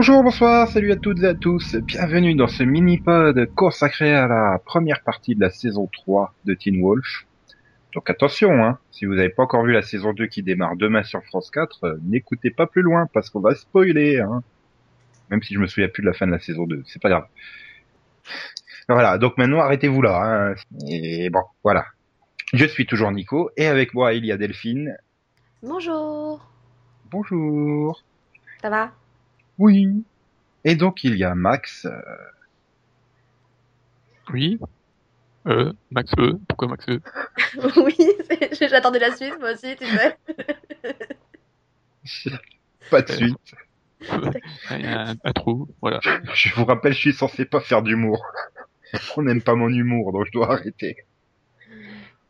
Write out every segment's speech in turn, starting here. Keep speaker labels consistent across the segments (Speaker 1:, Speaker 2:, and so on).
Speaker 1: Bonjour, bonsoir, salut à toutes et à tous. Bienvenue dans ce mini-pod consacré à la première partie de la saison 3 de Teen Wolf. Donc attention, hein, si vous n'avez pas encore vu la saison 2 qui démarre demain sur France 4, euh, n'écoutez pas plus loin parce qu'on va spoiler. Hein. Même si je me souviens plus de la fin de la saison 2, c'est pas grave. Voilà, donc maintenant arrêtez-vous là. Hein. Et bon, voilà. Je suis toujours Nico et avec moi il y a Delphine.
Speaker 2: Bonjour.
Speaker 1: Bonjour.
Speaker 2: Ça va?
Speaker 1: Oui. Et donc il y a Max. euh,
Speaker 3: Oui. Euh, Max E. Pourquoi Max E?
Speaker 2: Oui, c'est- j'attendais la suite, moi aussi, tu sais.
Speaker 1: pas de suite.
Speaker 3: Il y a un, un trou, voilà.
Speaker 1: Je vous rappelle, je suis censé pas faire d'humour. On n'aime pas mon humour, donc je dois arrêter.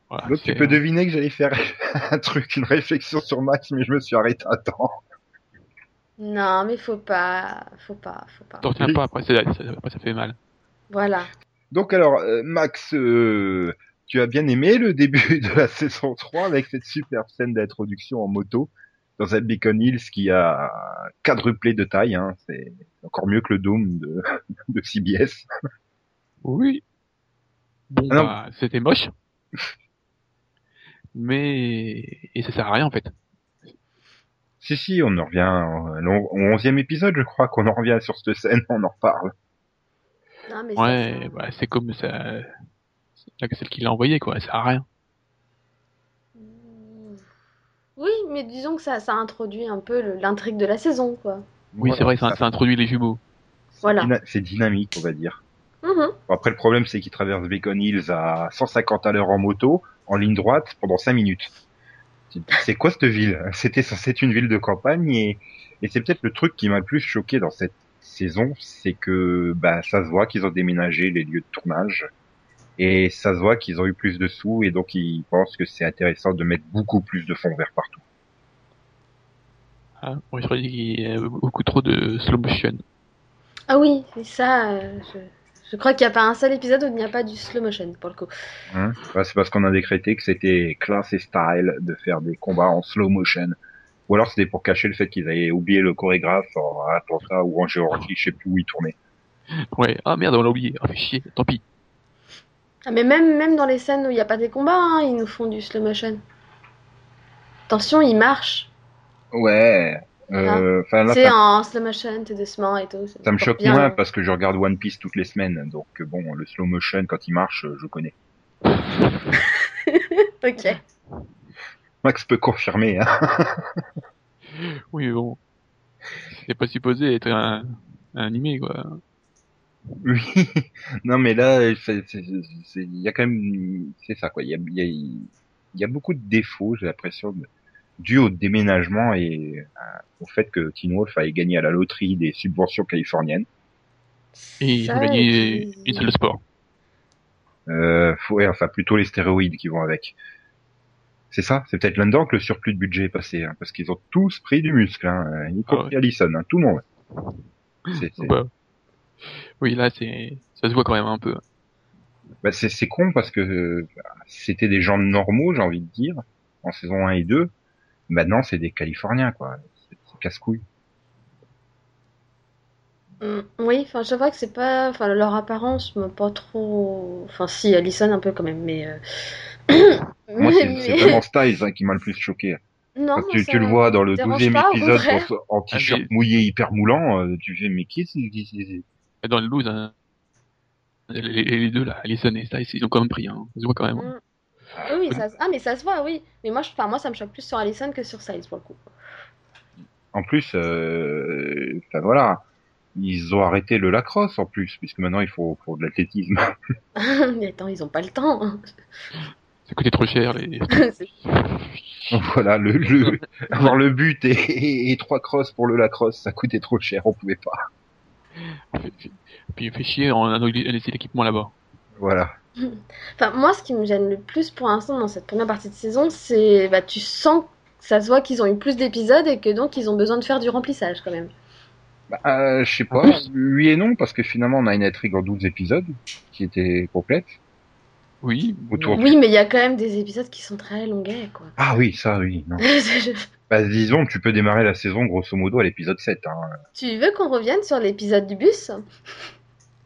Speaker 3: voilà
Speaker 1: Donc tu
Speaker 3: c'est-
Speaker 1: peux deviner que j'allais faire un truc, une réflexion sur Max, mais je me suis arrêté à temps.
Speaker 2: Non, mais faut pas, faut pas, faut pas.
Speaker 3: T'en retiens pas, après, c'est- après ça fait mal.
Speaker 2: Voilà.
Speaker 1: Donc alors, euh, Max, euh, tu as bien aimé le début de la saison 3 avec cette superbe scène d'introduction en moto dans un Beacon Hills qui a quadruplé de taille. Hein. C'est encore mieux que le Doom de, de CBS.
Speaker 3: Oui. Bon,
Speaker 1: Ah non.
Speaker 3: bah, c'était moche. Mais, et ça sert à rien, en fait.
Speaker 1: Si, si, on en revient au au onzième épisode, je crois qu'on en revient sur cette scène, on en reparle.
Speaker 2: Non, mais
Speaker 3: Ouais,
Speaker 2: ça-
Speaker 3: bah, c'est comme ça, c'est celle qui l'a envoyé, quoi. Ça sert à rien.
Speaker 2: Oui, mais disons que ça, ça introduit un peu l'intrigue de la saison, quoi.
Speaker 3: Oui, c'est vrai, ça, ça introduit les jumeaux.
Speaker 2: Voilà.
Speaker 1: C'est dynamique, on va dire. Bon, Après, le problème, c'est qu'il traverse Beacon Hills à 150 à l'heure en moto, en ligne droite, pendant 5 minutes. C'est quoi cette ville? C'était censé être une ville de campagne, et, et c'est peut-être le truc qui m'a le plus choqué dans cette saison, c'est que bah, ça se voit qu'ils ont déménagé les lieux de tournage, et ça se voit qu'ils ont eu plus de sous, et donc ils pensent que c'est intéressant de mettre beaucoup plus de fond vert partout.
Speaker 3: Dit qu'il y a beaucoup trop de slow motion.
Speaker 2: Ah oui, c'est ça. euh, je, je crois qu'il n'y a pas un seul épisode où il n'y a pas du slow motion, pour le coup.
Speaker 1: Hein Ouais, c'est parce qu'on a décrété que c'était classe et style de faire des combats en slow motion. Ou alors c'était pour cacher le fait qu'ils avaient oublié le chorégraphe en Atlanta ou en Géorgie, je sais plus où ils tournaient.
Speaker 3: Ouais, ah merde, on l'a oublié. Ah, fait chier, tant pis.
Speaker 2: Ah, mais même, même dans les scènes où il n'y a pas des combats, hein, ils nous font du slow motion. Attention, ils marchent.
Speaker 1: Ouais. Euh, enfin là,
Speaker 2: C'est
Speaker 1: ça,
Speaker 2: en slow motion, tout doucement et tout.
Speaker 1: ça me
Speaker 2: porte
Speaker 1: choque
Speaker 2: bien.
Speaker 1: moins parce que je regarde One Piece toutes les semaines. Donc euh, bon, le slow motion quand il marche, euh, je connais.
Speaker 2: Ok.
Speaker 1: Max peut confirmer. Hein.
Speaker 3: Oui, bon. C'est pas supposé être un, un animé, quoi.
Speaker 1: Oui. non mais là, il y a quand même, c'est ça quoi. Il y a, y a beaucoup de défauts, j'ai l'impression, de- dû au déménagement et euh, au fait que Teen Wolf a gagné à la loterie des subventions californiennes.
Speaker 3: Et ils
Speaker 2: Ça,
Speaker 3: ont gagné une salle de sport.
Speaker 1: Euh, faut- ouais, enfin plutôt les stéroïdes qui vont avec. C'est ça, c'est peut-être là-dedans que le surplus de budget est passé, hein, parce qu'ils ont tous pris du muscle, hein, euh, y compris Allison, hein, tout le monde. C'est- c'est-
Speaker 3: Bah, oui, là, c'est, ça se voit quand même un peu.
Speaker 1: Bah, c'est c'est con parce que euh, c'était des gens normaux, j'ai envie de dire, en saison 1 et 2. Maintenant, c'est des Californiens, quoi. C'est c'est casse-couille.
Speaker 2: Mm, Oui, enfin, je vois que c'est pas. Enfin, leur apparence m'a pas trop. Enfin, si, Alison un peu quand même, mais. euh,
Speaker 1: Moi, c'est
Speaker 2: mais-
Speaker 1: c'est vraiment Styles hein, qui m'a le plus choqué.
Speaker 2: Non,
Speaker 1: tu, le vois dans le
Speaker 2: me dérange
Speaker 1: 12e
Speaker 2: pas, au
Speaker 1: épisode en, en t-shirt
Speaker 3: Ah, mais-
Speaker 1: mouillé hyper moulant, euh, tu fais, mais qui c'est c'est-
Speaker 3: Dans le loose, hein, les, deux, là, Alison et Stiles, ils ont quand même pris, hein. Ça se voit quand même.
Speaker 2: Mm. Oui, oui, ça... ah, mais ça se voit, oui. Mais moi, je... enfin, moi, ça me choque plus sur Alison que sur Siles, pour le coup.
Speaker 1: En plus, euh, enfin, voilà, ils ont arrêté le lacrosse en plus, puisque maintenant il faut, faut de l'athlétisme.
Speaker 2: mais attends, ils ont pas le temps. hein.
Speaker 3: Ça coûtait trop cher, les.
Speaker 1: Voilà, le, le, avoir le but et, et, et trois crosses pour le lacrosse, ça coûtait trop cher, on pouvait pas.
Speaker 3: Puis il fait chier, on a laissé l'équipement là-bas.
Speaker 1: Voilà.
Speaker 2: Enfin, moi, ce qui me gêne le plus pour l'instant dans cette première partie de saison, c'est bah, tu sens que ça se voit qu'ils ont eu plus d'épisodes et que donc ils ont besoin de faire du remplissage quand même.
Speaker 1: Bah, euh, je sais pas, oui et non, parce que finalement on a une intrigue en 12 épisodes qui était complète.
Speaker 3: Oui.
Speaker 1: Autour
Speaker 2: Oui, mais il y a quand même des épisodes qui sont très longuets, quoi.
Speaker 1: Ah oui, ça oui, non. Bah, disons, tu peux démarrer la saison grosso modo à l'épisode 7. Hein.
Speaker 2: Tu veux qu'on revienne sur l'épisode du bus?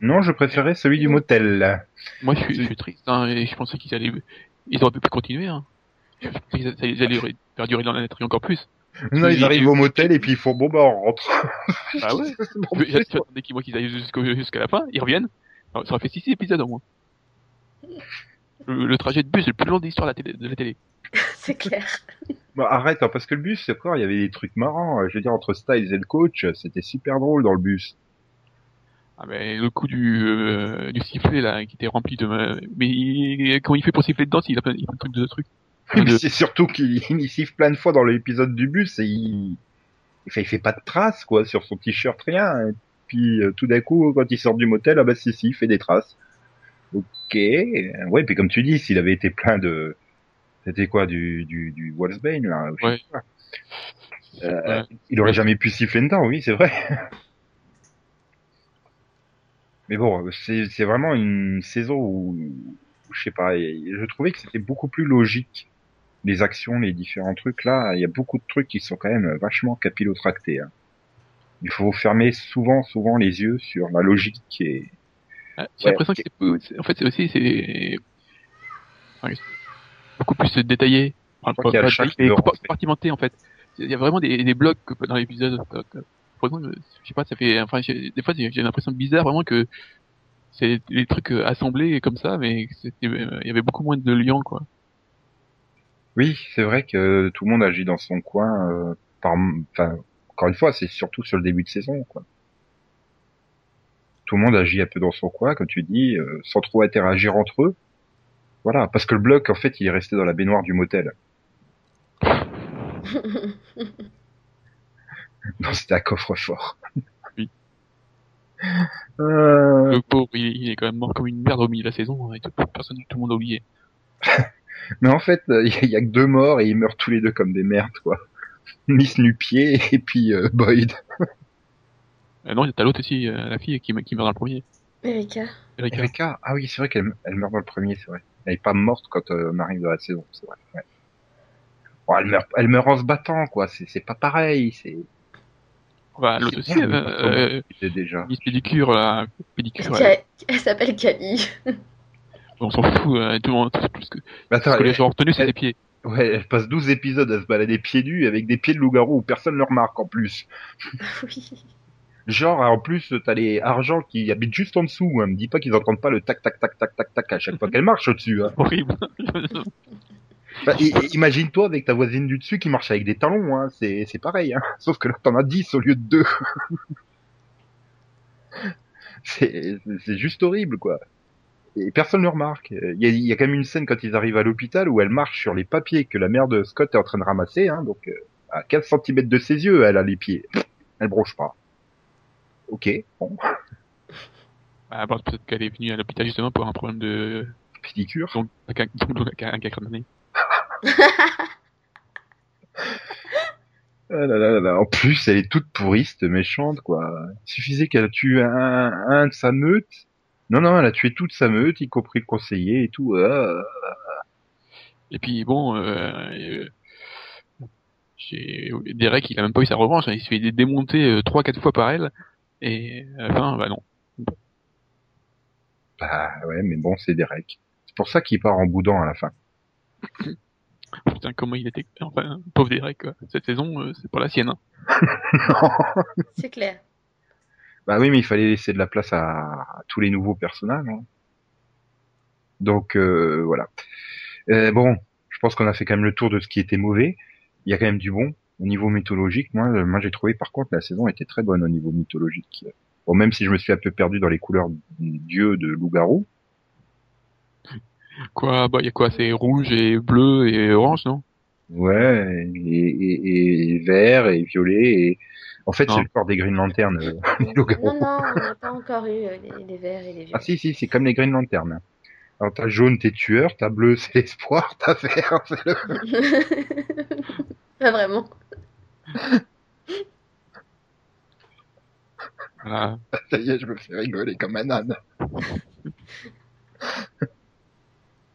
Speaker 1: Non, je préférais celui du motel.
Speaker 3: Moi, je suis, je suis triste, hein, et je pensais qu'ils allaient, ils auraient pu continuer, hein. Je pensais qu'ils allaient perdurer dans la nature encore plus.
Speaker 1: Non, ils arrivent au motel et puis ils font bon bah on rentre.
Speaker 3: Ah ouais? J'attendais qu'ils qu'ils aillent jusqu'à la fin, ils reviennent. Alors, ça aurait fait 6 épisodes au moins. Le, le trajet de bus est le plus long de l'histoire de la télé.
Speaker 2: C'est clair.
Speaker 1: Bah, arrête, hein, parce que le bus, c'est encore, il y avait des trucs marrants. euh, Je veux dire, entre Styles et le coach, c'était super drôle dans le bus.
Speaker 3: Ah mais le coup du, euh, du sifflet là, qui était rempli de... Mais il- comment il fait pour siffler dedans s'il a plein, il a plein de trucs de trucs? De-
Speaker 1: c'est surtout qu'il il siffle plein de fois dans l'épisode du bus et il... Fait, il fait pas de traces, quoi, sur son t-shirt, rien. Et puis, euh, tout d'un coup, quand il sort du motel, ah bah si, si, il fait des traces. Ok. Ouais, puis comme tu dis, s'il avait été plein de... C'était quoi, du, du, du Wolfsbane, là
Speaker 3: Ouais.
Speaker 1: Euh,
Speaker 3: Ouais.
Speaker 1: Il aurait jamais pu siffler dedans, oui, c'est vrai. Mais bon, c'est vraiment une saison où, je sais pas, je trouvais que c'était beaucoup plus logique les actions, les différents trucs. Là, il y a beaucoup de trucs qui sont quand même vachement capillotractés. Hein. Il faut fermer souvent, souvent les yeux sur la logique et
Speaker 3: Ah, J'ai
Speaker 1: Ouais.
Speaker 3: l'impression que c'est en fait c'est aussi c'est enfin, beaucoup plus détaillé. Enfin, pas
Speaker 1: chaque
Speaker 3: détaillé, compartimenté en fait. Il y a vraiment des, des blocs dans l'épisode. Par exemple, je sais pas, ça fait. Enfin, des fois j'ai l'impression bizarre vraiment que c'est des trucs euh, assemblés comme ça, mais euh, il y avait beaucoup moins de liens quoi.
Speaker 1: oui, c'est vrai que tout le monde agit dans son coin. euh, par, enfin, encore une fois, c'est surtout sur le début de saison, quoi. Tout le monde agit un peu dans son coin, comme tu dis, euh, sans trop interagir entre eux. Voilà, parce que le bloc, en fait, il est resté dans la baignoire du motel. Non, c'était un coffre-fort.
Speaker 3: Oui.
Speaker 1: Euh,
Speaker 3: Le pauvre, il, il est quand même mort comme une merde au milieu de la saison, hein, et tout, personne, tout le monde a oublié.
Speaker 1: Mais en fait, euh, il y, a que deux morts et ils meurent tous les deux comme des merdes, quoi. Miss Nupier et puis euh, Boyd.
Speaker 3: Euh, non, t'as l'autre aussi, euh, la fille qui, me- qui meurt dans le premier.
Speaker 2: Erika.
Speaker 3: Erika.
Speaker 1: Erika, ah oui, c'est vrai qu'elle elle meurt dans le premier, c'est vrai. Elle est pas morte quand euh, on arrive dans la saison, c'est vrai. ouais. Bon, elle meurt, elle meurt en se battant, quoi. C'est, c'est pas pareil. C'est,
Speaker 3: Bah, l'autre aussi,
Speaker 1: Merde,
Speaker 3: euh, euh,
Speaker 1: déjà.
Speaker 3: Miss Pédicure, là, Pédicure, elle-
Speaker 2: Elle s'appelle Camille.
Speaker 3: on s'en fout, euh, tout le monde, tout ce que,
Speaker 1: Mais
Speaker 3: ce
Speaker 1: attends,
Speaker 3: que les
Speaker 1: elle,
Speaker 3: gens ont retenu, c'est
Speaker 1: elle-
Speaker 3: les pieds.
Speaker 1: ouais, elle passe 12 épisodes à se balader pieds nus avec des pieds de loup-garou où personne ne le remarque en plus.
Speaker 2: oui.
Speaker 1: Genre, en plus, t'as les argents qui habitent juste en dessous. Hein. Me dis pas qu'ils entendent pas le tac tac tac tac tac tac à chaque fois qu'elle marche au-dessus. Hein.
Speaker 3: Horrible.
Speaker 1: Bah, Imagine-toi avec ta voisine du dessus qui marche avec des talons. Hein. C'est, c'est pareil. Hein. Sauf que là, t'en as 10 au lieu de 2. c'est, juste horrible, quoi. Et personne ne remarque. Il y, a, il y a quand même une scène quand ils arrivent à l'hôpital où elle marche sur les papiers que la mère de Scott est en train de ramasser. Hein. Donc, euh, à 15 cm de ses yeux, elle a les pieds. Elle bronche pas. Ok, bon,
Speaker 3: Ah, bah, peut-être qu'elle est venue à l'hôpital justement pour un problème de,
Speaker 1: pédicure.
Speaker 3: donc, un, avec un, un caca dans le nez.
Speaker 1: Ah là là là là. En plus, elle est toute pourriste, méchante, quoi. Il suffisait qu'elle tue un, un de sa meute. Non, non, elle a tué toute sa meute, y compris le conseiller et tout. Ah.
Speaker 3: Et puis, bon, euh, euh, Derek, il a même pas eu sa revanche, hein, il se fait démonter euh, trois, quatre fois par elle, et à la fin, bah non.
Speaker 1: Bah ouais, mais bon, c'est Derek. C'est pour ça qu'il part en boudant à la fin.
Speaker 3: Putain, comment il était, enfin, pauvre Derek, quoi. Cette saison, euh, c'est pas la sienne, hein.
Speaker 2: C'est clair.
Speaker 1: Bah oui, mais il fallait laisser de la place à, à tous les nouveaux personnages. hein. Donc euh, voilà. Euh, bon, je pense qu'on a fait quand même le tour de ce qui était mauvais. Il y a quand même du bon au niveau mythologique. Moi, moi j'ai trouvé par contre la saison était très bonne au niveau mythologique. Bon, même si je me suis un peu perdu dans les couleurs dieu de loup-garou.
Speaker 3: Quoi, bah, y a quoi, c'est rouge et bleu et orange, non?
Speaker 1: Ouais, et, et, et vert et violet. Et... En fait, c'est le corps des Green Lanterns. euh.
Speaker 2: Non, non, on n'a pas encore eu euh, les, les verts et les vieux.
Speaker 1: Ah si, si, c'est comme les Green Lanterns. Alors t'as jaune, t'es tueur, t'as bleu, c'est l'espoir, t'as vert, c'est le...
Speaker 2: pas vraiment.
Speaker 3: Voilà.
Speaker 1: Ça y est, je me fais rigoler comme un âne.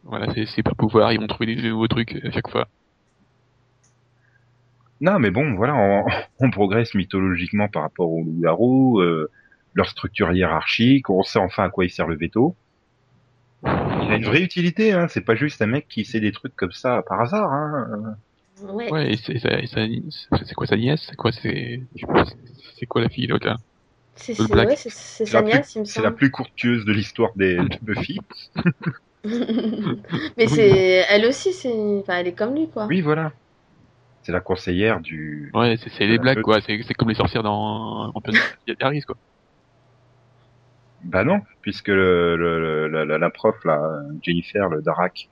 Speaker 3: Voilà, c'est super pouvoir, ils vont trouver des nouveaux trucs à chaque fois.
Speaker 1: Non, mais bon, voilà, on, on progresse mythologiquement par rapport aux loups-garous, euh, leur structure hiérarchique, on sait enfin à quoi il sert le veto. Il a une vraie utilité, hein, c'est pas juste un mec qui sait des trucs comme ça par hasard. Hein.
Speaker 2: Ouais.
Speaker 3: Ouais, et c'est quoi sa nièce? C'est quoi c'est quoi la fille l'autre là?
Speaker 2: C'est ouais, c'est- c'est
Speaker 1: C'est
Speaker 2: sa
Speaker 1: la, plus-
Speaker 2: nièce, il me
Speaker 1: c'est la
Speaker 2: semble.
Speaker 1: plus courtueuse de l'histoire des de Buffy.
Speaker 2: Mais c'est elle aussi, c'est enfin, elle est comme lui quoi.
Speaker 1: Oui, voilà. C'est la conseillère du.
Speaker 3: Ouais, c'est c'est
Speaker 1: La
Speaker 3: les blagues quoi. C'est c'est comme les sorcières dans en Harris quoi.
Speaker 1: Bah non, puisque le, le- la, la- la prof là, Jennifer, le Darak,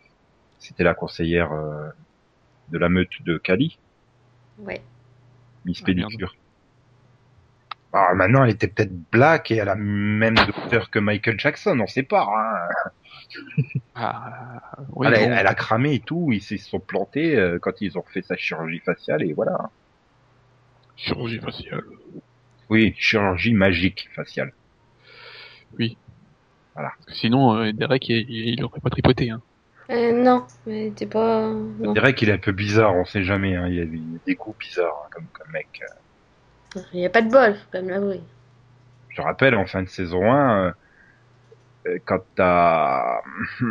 Speaker 1: c'était la conseillère euh, de la meute de Cali,
Speaker 2: Ouais.
Speaker 1: Miss
Speaker 3: Ah, merde.
Speaker 1: Pédicure. Ah, maintenant, elle était peut-être black et elle a même docteur que Michael Jackson, on sait pas. Hein.
Speaker 3: Ah, oui,
Speaker 1: elle, a-
Speaker 3: bon.
Speaker 1: elle a cramé et tout, ils se sont plantés euh, quand ils ont fait sa chirurgie faciale et voilà.
Speaker 3: chirurgie faciale.
Speaker 1: Oui, chirurgie magique faciale.
Speaker 3: Parce que sinon, euh, Derek, il, il aurait pas tripoté. Hein.
Speaker 2: Euh, non, mais t'es pas. Non.
Speaker 1: Dirais qu'il est un peu bizarre, on sait jamais. Hein. Il, y a, il a des goûts bizarres hein, comme, comme mec.
Speaker 2: Il y a pas de bol, faut quand même l'avouer.
Speaker 1: Je rappelle, en fin de saison 1, euh, euh, quand t'as...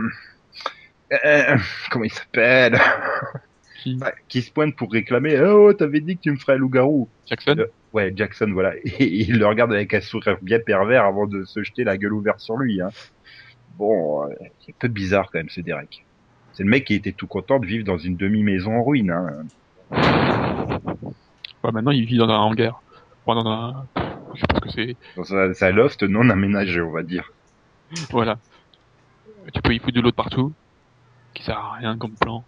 Speaker 1: Euh, comment il s'appelle?
Speaker 3: Qui?
Speaker 1: Se pointe pour réclamer « Oh, t'avais dit que tu me ferais un loup-garou
Speaker 3: Jackson?
Speaker 1: Euh, Ouais, Jackson, voilà. Et il le regarde avec un sourire bien pervers avant de se jeter la gueule ouverte sur lui. Hein. Bon, euh, c'est un peu bizarre quand même, ce Derek. C'est le mec qui était tout content de vivre dans une demi-maison en ruine. Hein.
Speaker 3: Ouais, Maintenant, il vit dans un hangar. Enfin, dans un... Je sais pas ce que c'est.
Speaker 1: Dans un, loft non aménagé, on va dire.
Speaker 3: Voilà. Tu peux y foutre de l'eau de partout. Qui sert à rien comme plan.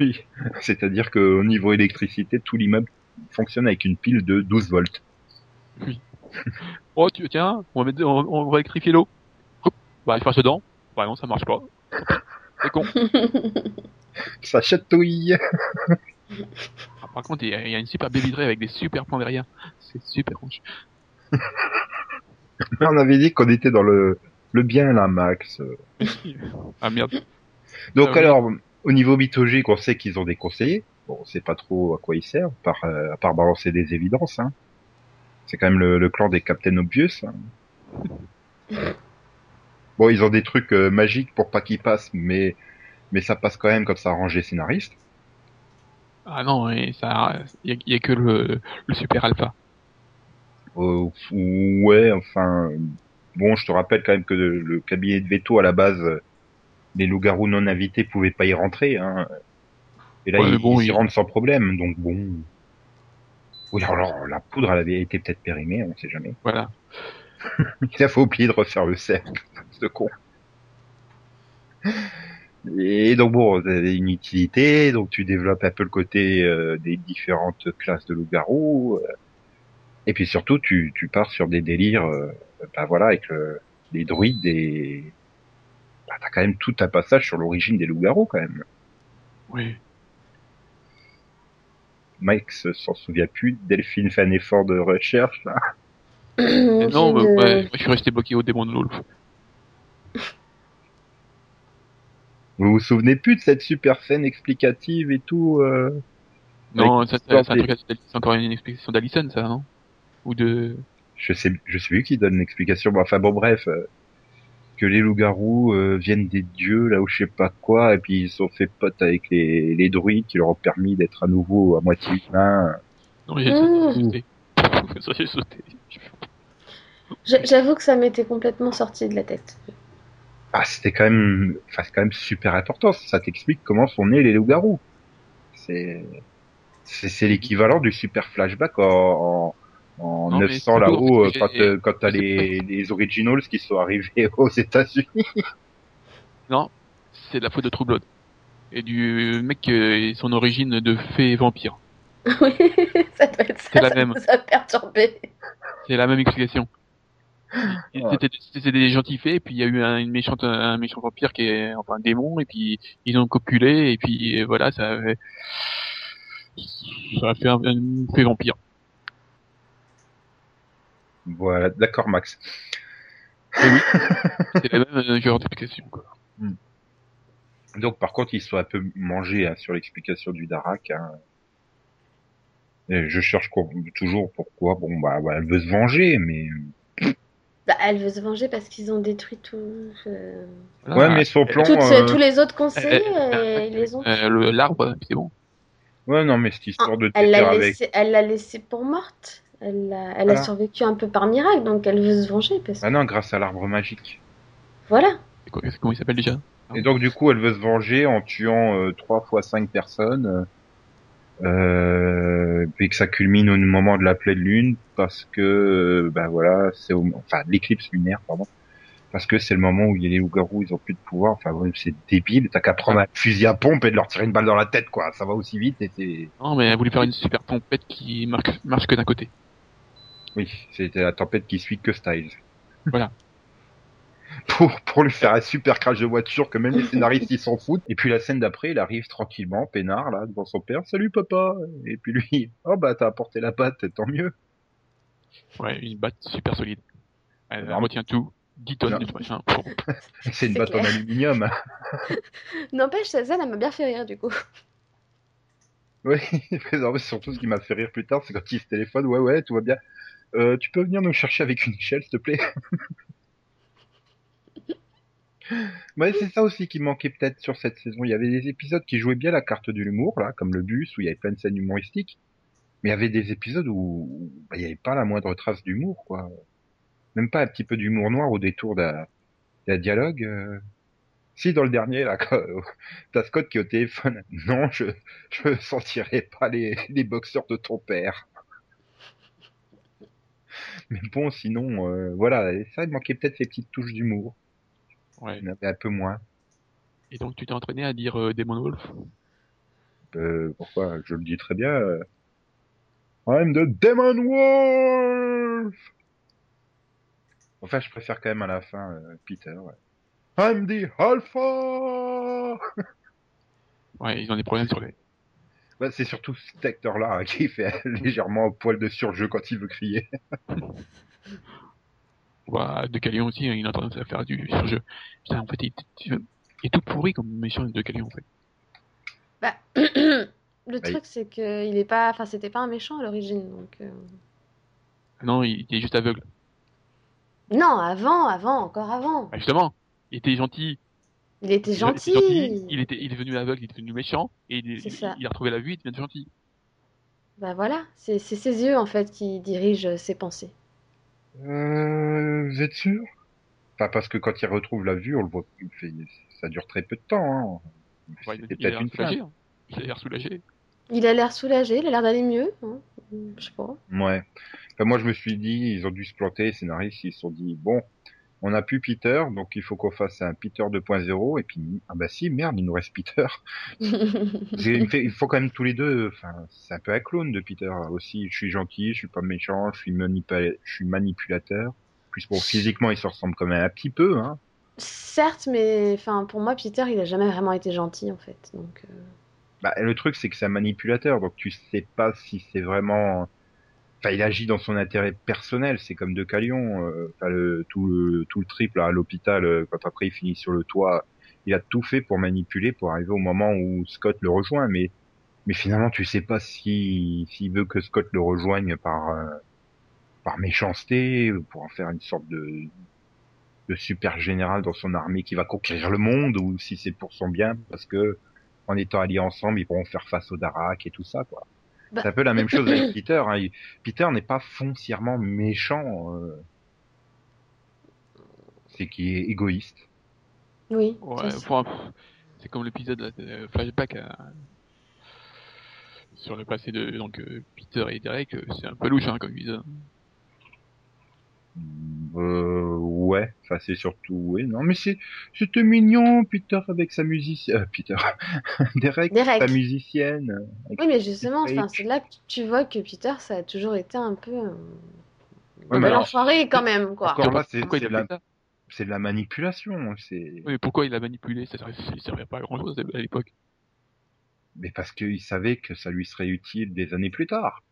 Speaker 1: Oui. C'est-à-dire qu'au niveau électricité, tout l'immeuble fonctionne avec une pile de 12 volts.
Speaker 3: Oh, tu, tiens, on va, mettre, on, on va électrifier l'eau. Bah, je passe dedans. Bah non, ça marche pas. C'est con.
Speaker 1: Ça chatouille.
Speaker 3: Ah, par contre, il y, a, il y a une super baby avec des super plans derrière. C'est super rouge.
Speaker 1: Mais on avait dit qu'on était dans le, le bien là, Max.
Speaker 3: Ah merde.
Speaker 1: Donc
Speaker 3: Ah oui.
Speaker 1: alors, au niveau mythologique, on sait qu'ils ont des conseillers. Bon, on sait pas trop à quoi ils servent, à part, euh, à part balancer des évidences. Hein. C'est quand même le, le clan des Captain Obvious. hein. Bon, ils ont des trucs euh, magiques pour pas qu'ils passent, mais mais ça passe quand même quand ça arrange les scénaristes.
Speaker 3: Ah non, et ça, il y, a- a que le, le super alpha.
Speaker 1: Euh, ouais, enfin, bon, je te rappelle quand même que le, le cabinet de veto à la base, les loups-garous non invités pouvaient pas y rentrer. Hein. Et là,
Speaker 3: Ouais,
Speaker 1: ils,
Speaker 3: bon,
Speaker 1: ils y rentrent sans problème, donc bon. Oui, alors la poudre, elle avait été peut-être périmée, on sait jamais.
Speaker 3: Voilà.
Speaker 1: Il a faut oublier de refaire le cercle, ce con. Et donc bon, t'as une utilité, donc tu développes un peu le côté euh, des différentes classes de loups-garous. euh, et puis surtout, tu, tu pars sur des délires, euh, bah voilà, avec le, les druides et... Bah, t'as quand même tout un passage sur l'origine des loups-garous quand même.
Speaker 3: Oui.
Speaker 1: Mike se- s'en souvient plus, Delphine fait un effort de recherche là.
Speaker 3: Non, bah,
Speaker 2: de-
Speaker 3: ouais, moi, je suis resté bloqué au démon de Wolf.
Speaker 1: Vous vous souvenez plus de cette super scène explicative et tout euh...
Speaker 3: Non, ça, c'est un
Speaker 1: des-
Speaker 3: truc, à- c'est encore une explication d'Alison, ça, non? Ou de...
Speaker 1: je sais, je sais plus qui donne l'explication. Bon, enfin bon, bref, euh, que les loups-garous euh, viennent des dieux là ou je sais pas quoi, et puis ils se sont fait potes avec les, les druides qui leur ont permis d'être à nouveau à moitié humains.
Speaker 3: Non, j'ai
Speaker 2: Mmh.
Speaker 3: sauté. Ça, j'ai sauté.
Speaker 2: J'a- J'avoue que ça m'était complètement sorti de la tête.
Speaker 1: Ah, c'était quand même, enfin c'est quand même super important. Ça t'explique comment sont nés les loups-garous. C'est, c'est, c'est l'équivalent du super flashback en, en, en
Speaker 3: Non, mais
Speaker 1: 900
Speaker 3: c'est
Speaker 1: là-haut euh, quand,
Speaker 3: et-
Speaker 1: euh, quand t'as les, les originals qui sont arrivés aux États-Unis.
Speaker 3: Non, c'est de la faute de True Blood. Et du mec qui est son origine de fée et vampire.
Speaker 2: Oui, ça doit être ça.
Speaker 3: C'est la
Speaker 2: ça
Speaker 3: même.
Speaker 2: nous a perturbé.
Speaker 3: C'est la même explication. C'était des gentils fées, et puis il y a eu un, une méchante, un méchant vampire qui est, enfin, un démon, et puis ils ont copulé, et puis euh, voilà, ça a fait, ça a fait un, une fée vampire.
Speaker 1: Voilà, d'accord Max.
Speaker 3: C'est la même euh, genre d'explication, quoi.
Speaker 1: Donc par contre, ils sont un peu mangés hein, sur l'explication du Darak. Hein. Et je cherche toujours pourquoi. Bon, bah, ouais, elle veut se venger, mais.
Speaker 2: Bah, elle veut se venger parce qu'ils ont détruit tout. euh,
Speaker 3: Voilà.
Speaker 1: ouais, mais son plan.
Speaker 2: toutes-
Speaker 1: euh,
Speaker 2: tous les autres conseillers,
Speaker 3: euh,
Speaker 2: euh, ils les ont.
Speaker 3: Euh, le- L'arbre, c'est bon.
Speaker 1: Ouais, non, mais cette histoire de
Speaker 2: Ah, Elle l'a
Speaker 1: avec.
Speaker 2: laissé, elle l'a laissée pour morte. Elle a, elle
Speaker 1: Voilà.
Speaker 2: a survécu un peu par miracle, donc elle veut se venger. Parce que...
Speaker 1: Ah non, grâce à l'arbre magique.
Speaker 2: Voilà.
Speaker 3: C'est quoi- Comment il s'appelle déjà?
Speaker 1: Et donc du coup, elle veut se venger en tuant euh, trois fois cinq personnes. Euh, puis que ça culmine au moment de la pleine lune parce que euh, bah voilà, c'est enfin l'éclipse lunaire pardon. Parce que c'est le moment où il y a les loups-garous, ils ont plus de pouvoir. Enfin, ouais, c'est débile. T'as qu'à prendre un fusil à pompe et de leur tirer une balle dans la tête, quoi. Ça va aussi vite et c'est,
Speaker 3: Non, mais elle a voulu faire une super tempête qui marche, marche que d'un côté.
Speaker 1: oui, c'était la tempête qui suit que Styles.
Speaker 3: Voilà.
Speaker 1: Pour, pour lui faire un super crash de voiture que même les scénaristes ils s'en foutent. Et puis la scène d'après, il arrive tranquillement, peinard, là, devant son père. Salut papa! Et puis lui, oh bah t'as apporté la patte, tant mieux.
Speaker 3: Ouais, une batte super solide. Elle
Speaker 1: Non.
Speaker 3: retient tout. 10 tonnes de machin.
Speaker 1: C'est une batte en aluminium.
Speaker 2: N'empêche, cette scène, elle m'a bien fait rire du coup.
Speaker 1: Oui, mais surtout ce qui m'a fait rire plus tard, c'est quand il se téléphone, ouais ouais, tout va bien. Euh, tu peux venir nous chercher avec une échelle, s'il te plaît? Ouais, c'est ça aussi qui manquait peut-être sur cette saison. Il y avait des épisodes qui jouaient bien la carte de l'humour, là, comme le bus, où il y avait plein de scènes humoristiques. Mais il y avait des épisodes où il n'y avait pas la moindre trace d'humour, quoi. Même pas un petit peu d'humour noir au détour d'un dialogue. euh. Si, dans le dernier, là, quand, t'as Scott qui est au téléphone. Non, je, je sentirai pas les, boxeurs de ton père. Mais bon, sinon, euh, voilà, ça, il manquait peut-être ces petites touches d'humour.
Speaker 3: Ouais.
Speaker 1: Il y en avait un peu moins.
Speaker 3: Et donc tu t'es entraîné à dire euh, Demon Wolf?
Speaker 1: Euh, pourquoi? Je le dis très bien. euh, I'm the Demon Wolf Enfin, je préfère quand même à la fin Peter. Ouais. I'm the Alpha
Speaker 3: Ouais, ils ont des problèmes sur les.
Speaker 1: bah, C'est surtout cet acteur-là hein, qui fait légèrement poil de surjeu quand il veut crier.
Speaker 3: De Calion aussi, hein, il a tendance à faire du surjeu. Putain, en fait, il, il est tout pourri comme méchant de Calion en fait.
Speaker 2: Bah, le
Speaker 1: Bah,
Speaker 2: truc, c'est que il est pas, enfin, c'était pas un méchant à l'origine, donc. euh,
Speaker 3: Non, il, il est juste aveugle.
Speaker 2: Non, avant, avant, encore avant.
Speaker 3: Bah, justement, il était gentil.
Speaker 2: Il était
Speaker 3: Il- il
Speaker 2: gentil.
Speaker 3: Il était, il est devenu aveugle, il est devenu méchant, et il,
Speaker 2: C'est
Speaker 3: il-
Speaker 2: ça.
Speaker 3: il a retrouvé la vue, il devient gentil.
Speaker 2: Bah voilà, c'est c'est ses yeux en fait qui dirigent ses pensées.
Speaker 1: Euh, vous êtes sûr? Enfin, parce que quand il retrouve la vue, on le voit, il fait- ça dure très peu de temps. Hein.
Speaker 3: Ouais, il,
Speaker 1: C'était
Speaker 3: il a
Speaker 1: peut-être
Speaker 3: l'air
Speaker 1: une
Speaker 3: soulagé.
Speaker 1: fin.
Speaker 3: hein. Il a l'air soulagé.
Speaker 2: Il a l'air soulagé, il a l'air d'aller mieux. hein. Je sais pas.
Speaker 1: Ouais. Enfin, moi, je me suis dit, ils ont dû se planter, les scénaristes, ils se sont dit, bon, on n'a plus Peter, donc il faut qu'on fasse un Peter 2.0, et puis, ah bah si, merde, il nous reste Peter. Il, faut quand même tous les deux, enfin, c'est un peu un clone de Peter aussi. Je suis gentil, je suis pas méchant, je suis, je suis manipulateur. Plus bon, physiquement, il se ressemble quand même un petit peu, hein.
Speaker 2: Certes, mais enfin pour moi Peter, il a jamais vraiment été gentil en fait. Donc euh,
Speaker 1: Bah, le truc, c'est que c'est un manipulateur, donc tu sais pas si c'est vraiment. Il agit dans son intérêt personnel. C'est comme De Calion, euh, le, tout le tout le triple à l'hôpital euh, quand après il finit sur le toit. Il a tout fait pour manipuler pour arriver au moment où Scott le rejoint, mais mais finalement tu sais pas si s'il veut que Scott le rejoigne par euh, par méchanceté, ou pour en faire une sorte de super général dans son armée qui va conquérir le monde, ou si c'est pour son bien parce que en étant alliés ensemble, ils pourront faire face au Darak et tout ça, quoi.
Speaker 2: Bah-
Speaker 1: C'est un peu la même chose avec Peter. Hein. Peter n'est pas foncièrement méchant. euh. C'est qu'il est égoïste.
Speaker 2: oui.
Speaker 3: Ouais, c'est- comme l'épisode là, de flashback à- sur le passé de donc euh, Peter et Derek, euh, c'est un peu louche hein, comme épisode.
Speaker 1: Euh, ouais, enfin c'est surtout, oui, non, mais c'est, c'était mignon, Peter avec sa musicienne, euh, Peter, Derek,
Speaker 2: Derek.
Speaker 1: sa musicienne.
Speaker 2: Oui, mais justement, c'est là que tu vois que Peter, ça a toujours été un peu euh,
Speaker 1: Ouais, mais alors-
Speaker 2: quand même, quoi.
Speaker 1: Encore là, c'est, de la,
Speaker 3: fait ça?
Speaker 1: c'est de la manipulation, c'est,
Speaker 3: Oui, mais pourquoi il a manipulé? Ça servait, ça servait pas à grand chose à l'époque.
Speaker 1: mais parce qu'il savait que ça lui serait utile des années plus tard.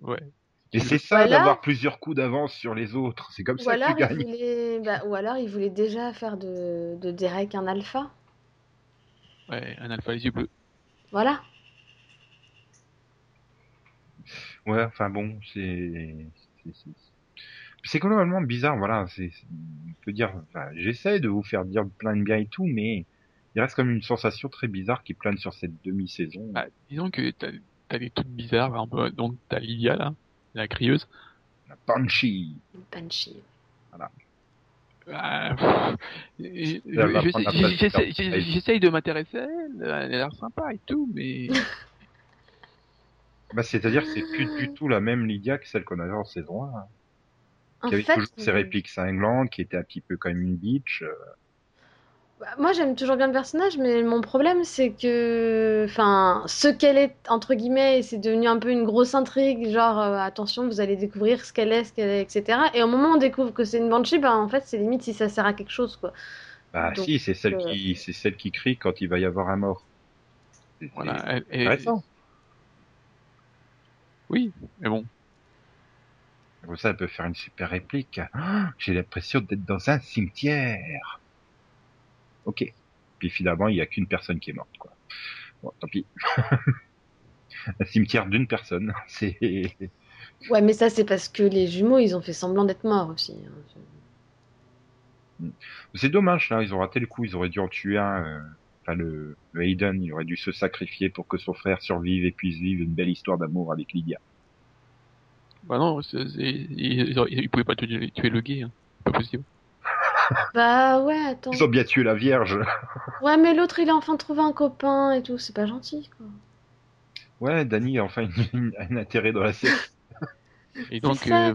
Speaker 3: Ouais.
Speaker 1: Et c'est ça
Speaker 2: Voilà.
Speaker 1: d'avoir plusieurs coups d'avance sur les autres. C'est comme
Speaker 2: Ou
Speaker 1: ça que
Speaker 2: alors,
Speaker 1: tu
Speaker 2: il
Speaker 1: gagnes.
Speaker 2: voulait... bah, ou alors il voulait déjà faire de, de Derek un alpha.
Speaker 3: Ouais, un alpha les yeux bleus.
Speaker 2: Voilà.
Speaker 1: Ouais, enfin bon, c'est bizarre, voilà. C'est, c'est- on peut dire, enfin, j'essaie de vous faire dire plein de bien et tout, mais il reste comme une sensation très bizarre qui plane sur cette demi-saison.
Speaker 3: Bah, disons que t'as as des trucs bizarres, un peu, donc t'as Lydia là, la crieuse.
Speaker 1: La Banshee.
Speaker 2: Banshee.
Speaker 3: Ah,
Speaker 1: Carl
Speaker 3: j'ai- J'essaye de m'intéresser à elle, elle a l'air sympa et tout, mais
Speaker 1: Bah, c'est-à-dire que c'est plus du tout la même Lydia que celle qu'on avait en saison 1. hein,
Speaker 2: En
Speaker 1: qui avait
Speaker 2: fait,
Speaker 1: toujours ses répliques cinglantes, qui était un petit peu comme une bitch. euh,
Speaker 2: moi j'aime toujours bien le personnage, mais mon problème c'est que, enfin, ce qu'elle est entre guillemets, c'est devenu un peu une grosse intrigue, genre euh, attention, vous allez découvrir ce qu'elle est, ce qu'elle est, etc. Et au moment où on découvre que c'est une banshee, bah en fait c'est limite si ça sert à quelque chose quoi.
Speaker 1: Bah
Speaker 2: Donc,
Speaker 1: si, c'est celle
Speaker 2: euh,
Speaker 1: qui, c'est celle qui crie quand il va y avoir un mort. C'est-
Speaker 3: voilà.
Speaker 1: intéressant.
Speaker 3: oui, mais bon.
Speaker 1: Comme ça, elle peut faire une super réplique. Ah, J'ai l'impression d'être dans un cimetière. Ok. Puis finalement, il y a qu'une personne qui est morte, quoi. Bon, tant pis. un cimetière d'une personne. C'est.
Speaker 2: Ouais, mais ça c'est parce que les jumeaux ils ont fait semblant d'être morts aussi. hein.
Speaker 1: C'est dommage, là. Ils ont raté le coup. Ils auraient dû en tuer un. euh, Enfin, le, le Hayden, il aurait dû se sacrifier pour que son frère survive et puisse vivre une belle histoire d'amour avec Lydia.
Speaker 3: Bah non, c'est- ils, ils, ils pouvaient pas tuer, tuer le gay, hein. pas possible.
Speaker 2: Bah ouais, attends.
Speaker 1: Ils ont bien tué la Vierge.
Speaker 2: Ouais, mais l'autre il a enfin trouvé un copain et tout, c'est pas gentil quoi.
Speaker 1: Ouais, Danny a enfin une- un intérêt dans la série.
Speaker 3: Et donc,
Speaker 2: ça,
Speaker 3: euh,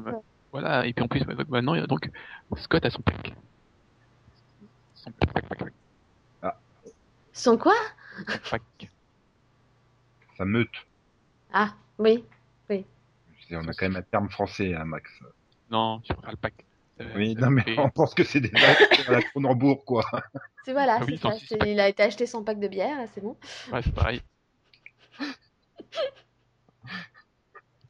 Speaker 3: voilà, et puis en plus, donc, maintenant, donc, Scott a son pack. Son pack, pack, pack, pack,
Speaker 2: Son quoi?
Speaker 3: Son.
Speaker 1: Ça meute.
Speaker 2: Ah, oui.
Speaker 1: C'est- On a quand même un terme français, hein, Max.
Speaker 3: Non, je préfère le pack. Euh,
Speaker 1: Oui,
Speaker 3: ça
Speaker 1: non, mais
Speaker 3: fait-
Speaker 1: on pense que c'est des vagues à la Cronenbourg, quoi.
Speaker 2: C'est voilà,
Speaker 3: Ah oui,
Speaker 2: ça. Il a été acheté son pack de bière, c'est bon.
Speaker 3: Ouais, c'est pareil.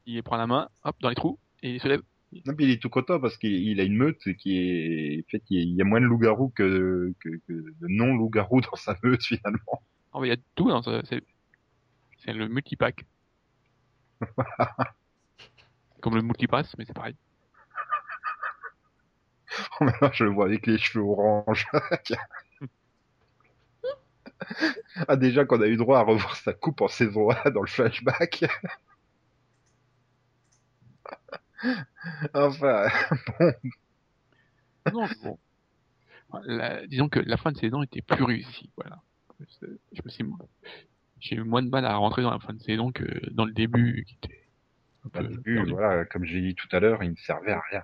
Speaker 3: il prend la main, hop, dans les trous, et il se lève.
Speaker 1: Non, mais il est tout content parce qu'il il a une meute qui est, en fait, il y a moins de loups-garous que, que, que de non-loups-garous dans sa meute, finalement.
Speaker 3: Oh, mais il y a tout dans ce, c'est, c'est le multipack. Comme le multipass, mais c'est pareil.
Speaker 1: Maintenant, je le vois avec les cheveux orange. Ah, déjà qu'on a eu droit à revoir sa coupe en saison 1 dans le flashback. enfin,
Speaker 3: Non, bon. La- disons que la fin de saison était plus réussie, voilà. C'est- Je me suis, j'ai eu moins de mal à rentrer dans la fin de saison que dans le début, qui était
Speaker 1: au
Speaker 3: peu
Speaker 1: début, voilà, comme j'ai dit tout à l'heure, il ne servait à rien.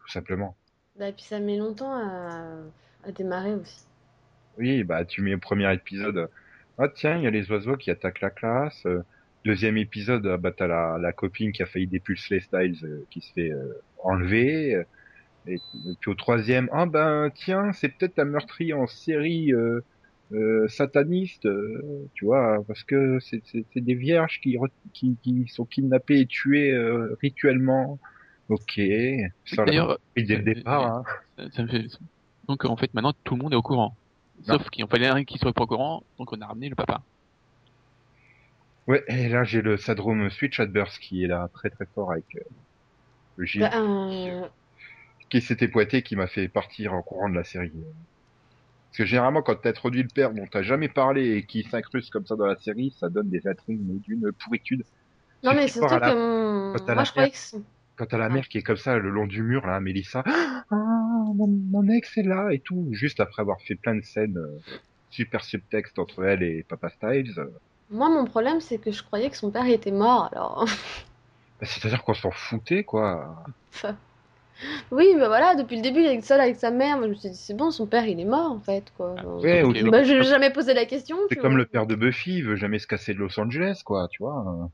Speaker 1: Tout simplement.
Speaker 2: Bah, et puis ça met longtemps à, démarrer aussi.
Speaker 1: Oui, bah tu mets au premier épisode, ah tiens, il y a les oiseaux qui attaquent la classe. Euh, Deuxième épisode, ah, bah t'as la, la copine qui a failli dépulser les styles, euh, qui se fait euh, enlever. Euh, Et, puis au troisième, ah ben tiens, c'est peut-être un meurtrier en série euh, euh, sataniste, euh, tu vois, parce que c'est des vierges qui, qui qui sont kidnappées et tuées euh, rituellement. Ok, ça l'a
Speaker 3: D'ailleurs,
Speaker 1: dès le
Speaker 3: euh,
Speaker 1: départ. Hein.
Speaker 3: ça, ça fait, donc en fait maintenant tout le monde est au courant.
Speaker 1: Non.
Speaker 3: Sauf qu'il en fallait un qui soit pas au courant, donc on a ramené le papa.
Speaker 1: Ouais, et là j'ai le syndrome Switch Adburst qui est là très très fort avec euh, le Gilles
Speaker 2: Bah, euh,
Speaker 1: qui s'était pointé qui m'a fait partir en courant de la série. Parce que généralement quand t'as introduit le père dont t'as jamais parlé et qui s'incruste comme ça dans la série, ça donne des intrigues mais d'une pourritude.
Speaker 2: Non, mais
Speaker 1: de
Speaker 2: surtout
Speaker 1: la-
Speaker 2: que
Speaker 1: t'as
Speaker 2: moi
Speaker 1: la
Speaker 2: je croyais que
Speaker 1: Quand t'as la mère qui est comme ça le long du mur là, Mélissa, ah mon, mon ex est là et tout, juste après avoir fait plein de scènes euh, super subtextes entre elle et Papa Styles. euh,
Speaker 2: moi mon problème c'est que je croyais que son père était mort alors.
Speaker 1: bah, C'est-à-dire qu'on s'en foutait quoi.
Speaker 2: Enfin, oui, bah voilà, depuis le début il est seul avec sa mère. Moi je me suis dit c'est bon, son père il est mort en fait quoi.
Speaker 3: Ah,
Speaker 1: Ouais.
Speaker 2: Bah je n'ai jamais posé la question.
Speaker 1: C'est comme
Speaker 2: vois.
Speaker 1: le père de Buffy, il veut jamais se casser de Los Angeles quoi, tu vois.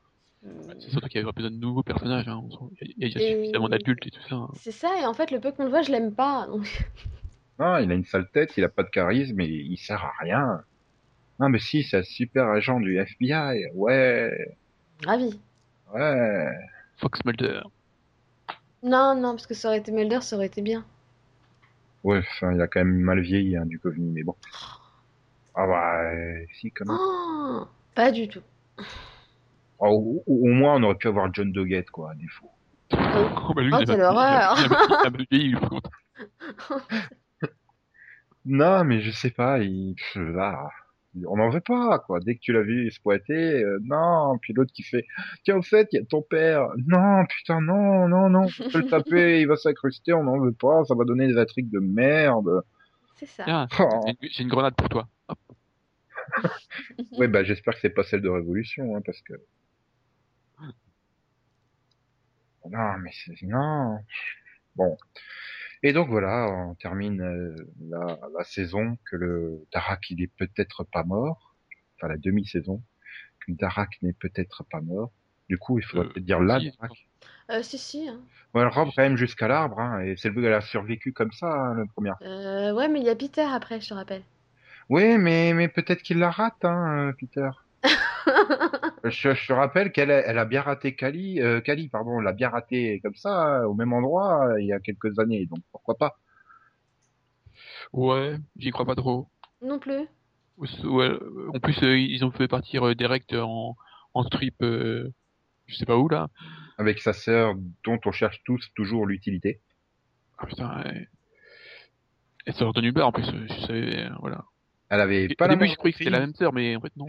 Speaker 3: C'est surtout qu'il y avait besoin de nouveaux personnages. Hein. Il y a, il y a
Speaker 2: Et-
Speaker 3: suffisamment d'adultes et tout ça. hein.
Speaker 2: C'est ça, et en fait le peu qu'on le voit je l'aime pas. Donc...
Speaker 1: Non, il a une sale tête, il a pas de charisme et il sert à rien. Non, mais si, c'est un super agent du FBI. Ouais,
Speaker 2: Ravi.
Speaker 1: ouais.
Speaker 3: Fox Mulder.
Speaker 2: Non, non, parce que ça aurait été Mulder, ça aurait été bien.
Speaker 1: Ouais, enfin, il a quand même mal vieilli, hein, du Covid, mais bon. Ah bah, euh, si, quand même.
Speaker 2: Oh, pas du tout.
Speaker 1: Au, au moins, on aurait pu avoir John Doggett, quoi, à défaut.
Speaker 3: Oh, bah, lui,
Speaker 2: Oh,
Speaker 3: il a-
Speaker 2: quelle horreur.
Speaker 1: Non, mais je sais pas, il, ah, on n'en veut pas, quoi. Dès que tu l'as vu exploiter, euh, non. Puis l'autre qui fait, tiens, au fait, il y a ton père. Non, putain, non, non, non, on peut le taper, il va s'incruster, on n'en veut pas, ça va donner des intrigues de merde.
Speaker 2: C'est ça.
Speaker 1: Oh.
Speaker 3: j'ai une- j'ai une grenade pour toi. Hop.
Speaker 1: Ouais, bah, j'espère que c'est pas celle de Révolution, hein, parce que. Non, mais c'est, non. Bon. Et donc voilà, on termine euh, la, la saison que le Darak il est peut-être pas mort, enfin la demi-saison, que le Darak n'est peut-être pas mort. Du coup, il faudrait
Speaker 3: Euh,
Speaker 1: peut-être dire la
Speaker 3: si.
Speaker 1: Darak.
Speaker 2: Euh, si, si. Hein.
Speaker 1: Ouais, elle rampe quand même jusqu'à l'arbre, hein, et c'est le elle a survécu comme ça, hein, la première.
Speaker 2: Euh, ouais, mais il y a Peter après, je te rappelle.
Speaker 1: Oui, mais mais peut-être qu'il la rate, hein, Peter. Je, je te rappelle qu'elle a, elle a bien raté Kali, euh, Kali, pardon, l'a bien raté comme ça, hein, au même endroit, il y a quelques années, donc pourquoi pas.
Speaker 3: Ouais, j'y crois pas trop.
Speaker 2: non plus.
Speaker 3: Ouais, euh, en plus, euh, ils ont fait partir euh, direct en, en trip, euh, je sais pas où là.
Speaker 1: Avec sa sœur, dont on cherche tous toujours l'utilité.
Speaker 3: Ah putain, ouais. Elle sort de nulle part en plus, je savais, euh, voilà.
Speaker 1: Elle avait
Speaker 3: Et
Speaker 1: pas
Speaker 3: Au
Speaker 1: la
Speaker 3: début, je
Speaker 1: moindre
Speaker 3: croyais que c'était la même sœur, mais en fait non.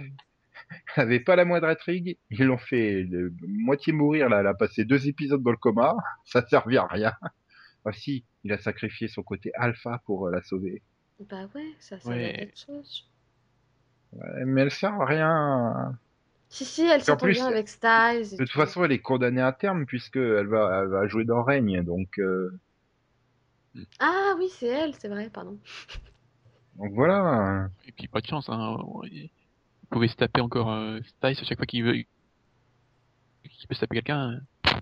Speaker 1: Elle avait pas la moindre intrigue. Ils l'ont fait de moitié mourir, là. Elle a passé deux épisodes dans le coma. Ça servait à rien. Ah si, il a sacrifié son côté alpha pour euh, la sauver.
Speaker 2: Bah ouais, ça,
Speaker 3: Ouais.
Speaker 2: doit être quelque chose.
Speaker 1: Ouais, Mais elle sert à rien.
Speaker 2: Si, si, elle
Speaker 1: en
Speaker 2: s'entend
Speaker 1: plus,
Speaker 2: bien avec Styles.
Speaker 1: De toute
Speaker 2: tout.
Speaker 1: façon, elle est condamnée à terme puisque elle va, elle va jouer dans Règne. Donc, euh,
Speaker 2: Ah oui, c'est elle, c'est vrai, pardon.
Speaker 1: donc voilà.
Speaker 3: Et puis pas de chance, hein. Pouvait se taper encore euh, Styles à chaque fois qu'il veut. Qu'il peut se taper quelqu'un. hein.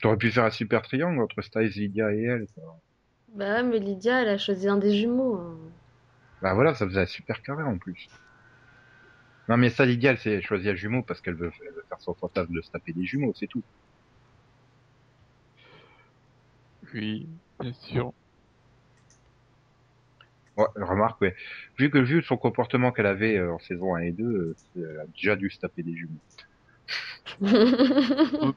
Speaker 1: T'aurais pu faire un super triangle entre Styles, Lydia et elle.
Speaker 2: Bah ouais, mais Lydia, elle a choisi un des jumeaux. hein.
Speaker 1: Bah voilà, ça faisait un super carré en plus. Non mais ça, Lydia, elle s'est choisi un jumeau parce qu'elle veut, elle veut faire son fantasme de se taper des jumeaux, c'est tout.
Speaker 3: Oui, bien sûr.
Speaker 1: Ouais, remarque, ouais. Vu que vu son comportement qu'elle avait euh, en saison 1 et 2, euh, elle a déjà dû se taper des jumeaux.
Speaker 3: Au,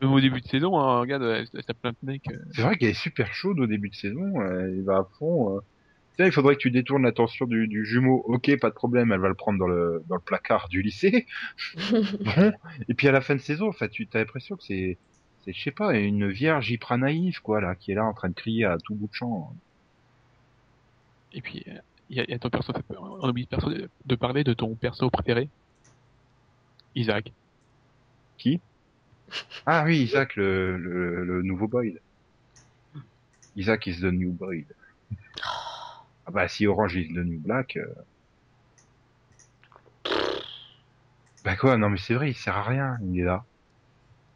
Speaker 3: même au début de saison, hein, regarde, elle, elle tape plein de mecs. euh.
Speaker 1: C'est vrai qu'elle est super chaude au début de saison, euh, elle va à fond. euh. Tiens, il faudrait que tu détournes l'attention du, du jumeau. Ok, pas de problème, elle va le prendre dans le, dans le placard du lycée. Bon. Et puis à la fin de saison, enfin, tu as l'impression que c'est, c'est, je sais pas, une vierge hyper naïve, quoi, là, qui est là en train de crier à tout bout de champ.
Speaker 3: Et puis, euh, il y, a, il y a ton perso. On oublie de, perso- de parler de ton perso préféré. Isaac.
Speaker 1: Qui? Ah oui, Isaac, le, le, le nouveau Boyd. Isaac is the new Boyd. Ah bah si Orange is the new Black. euh. Bah quoi, non mais c'est vrai, il sert à rien, il est là.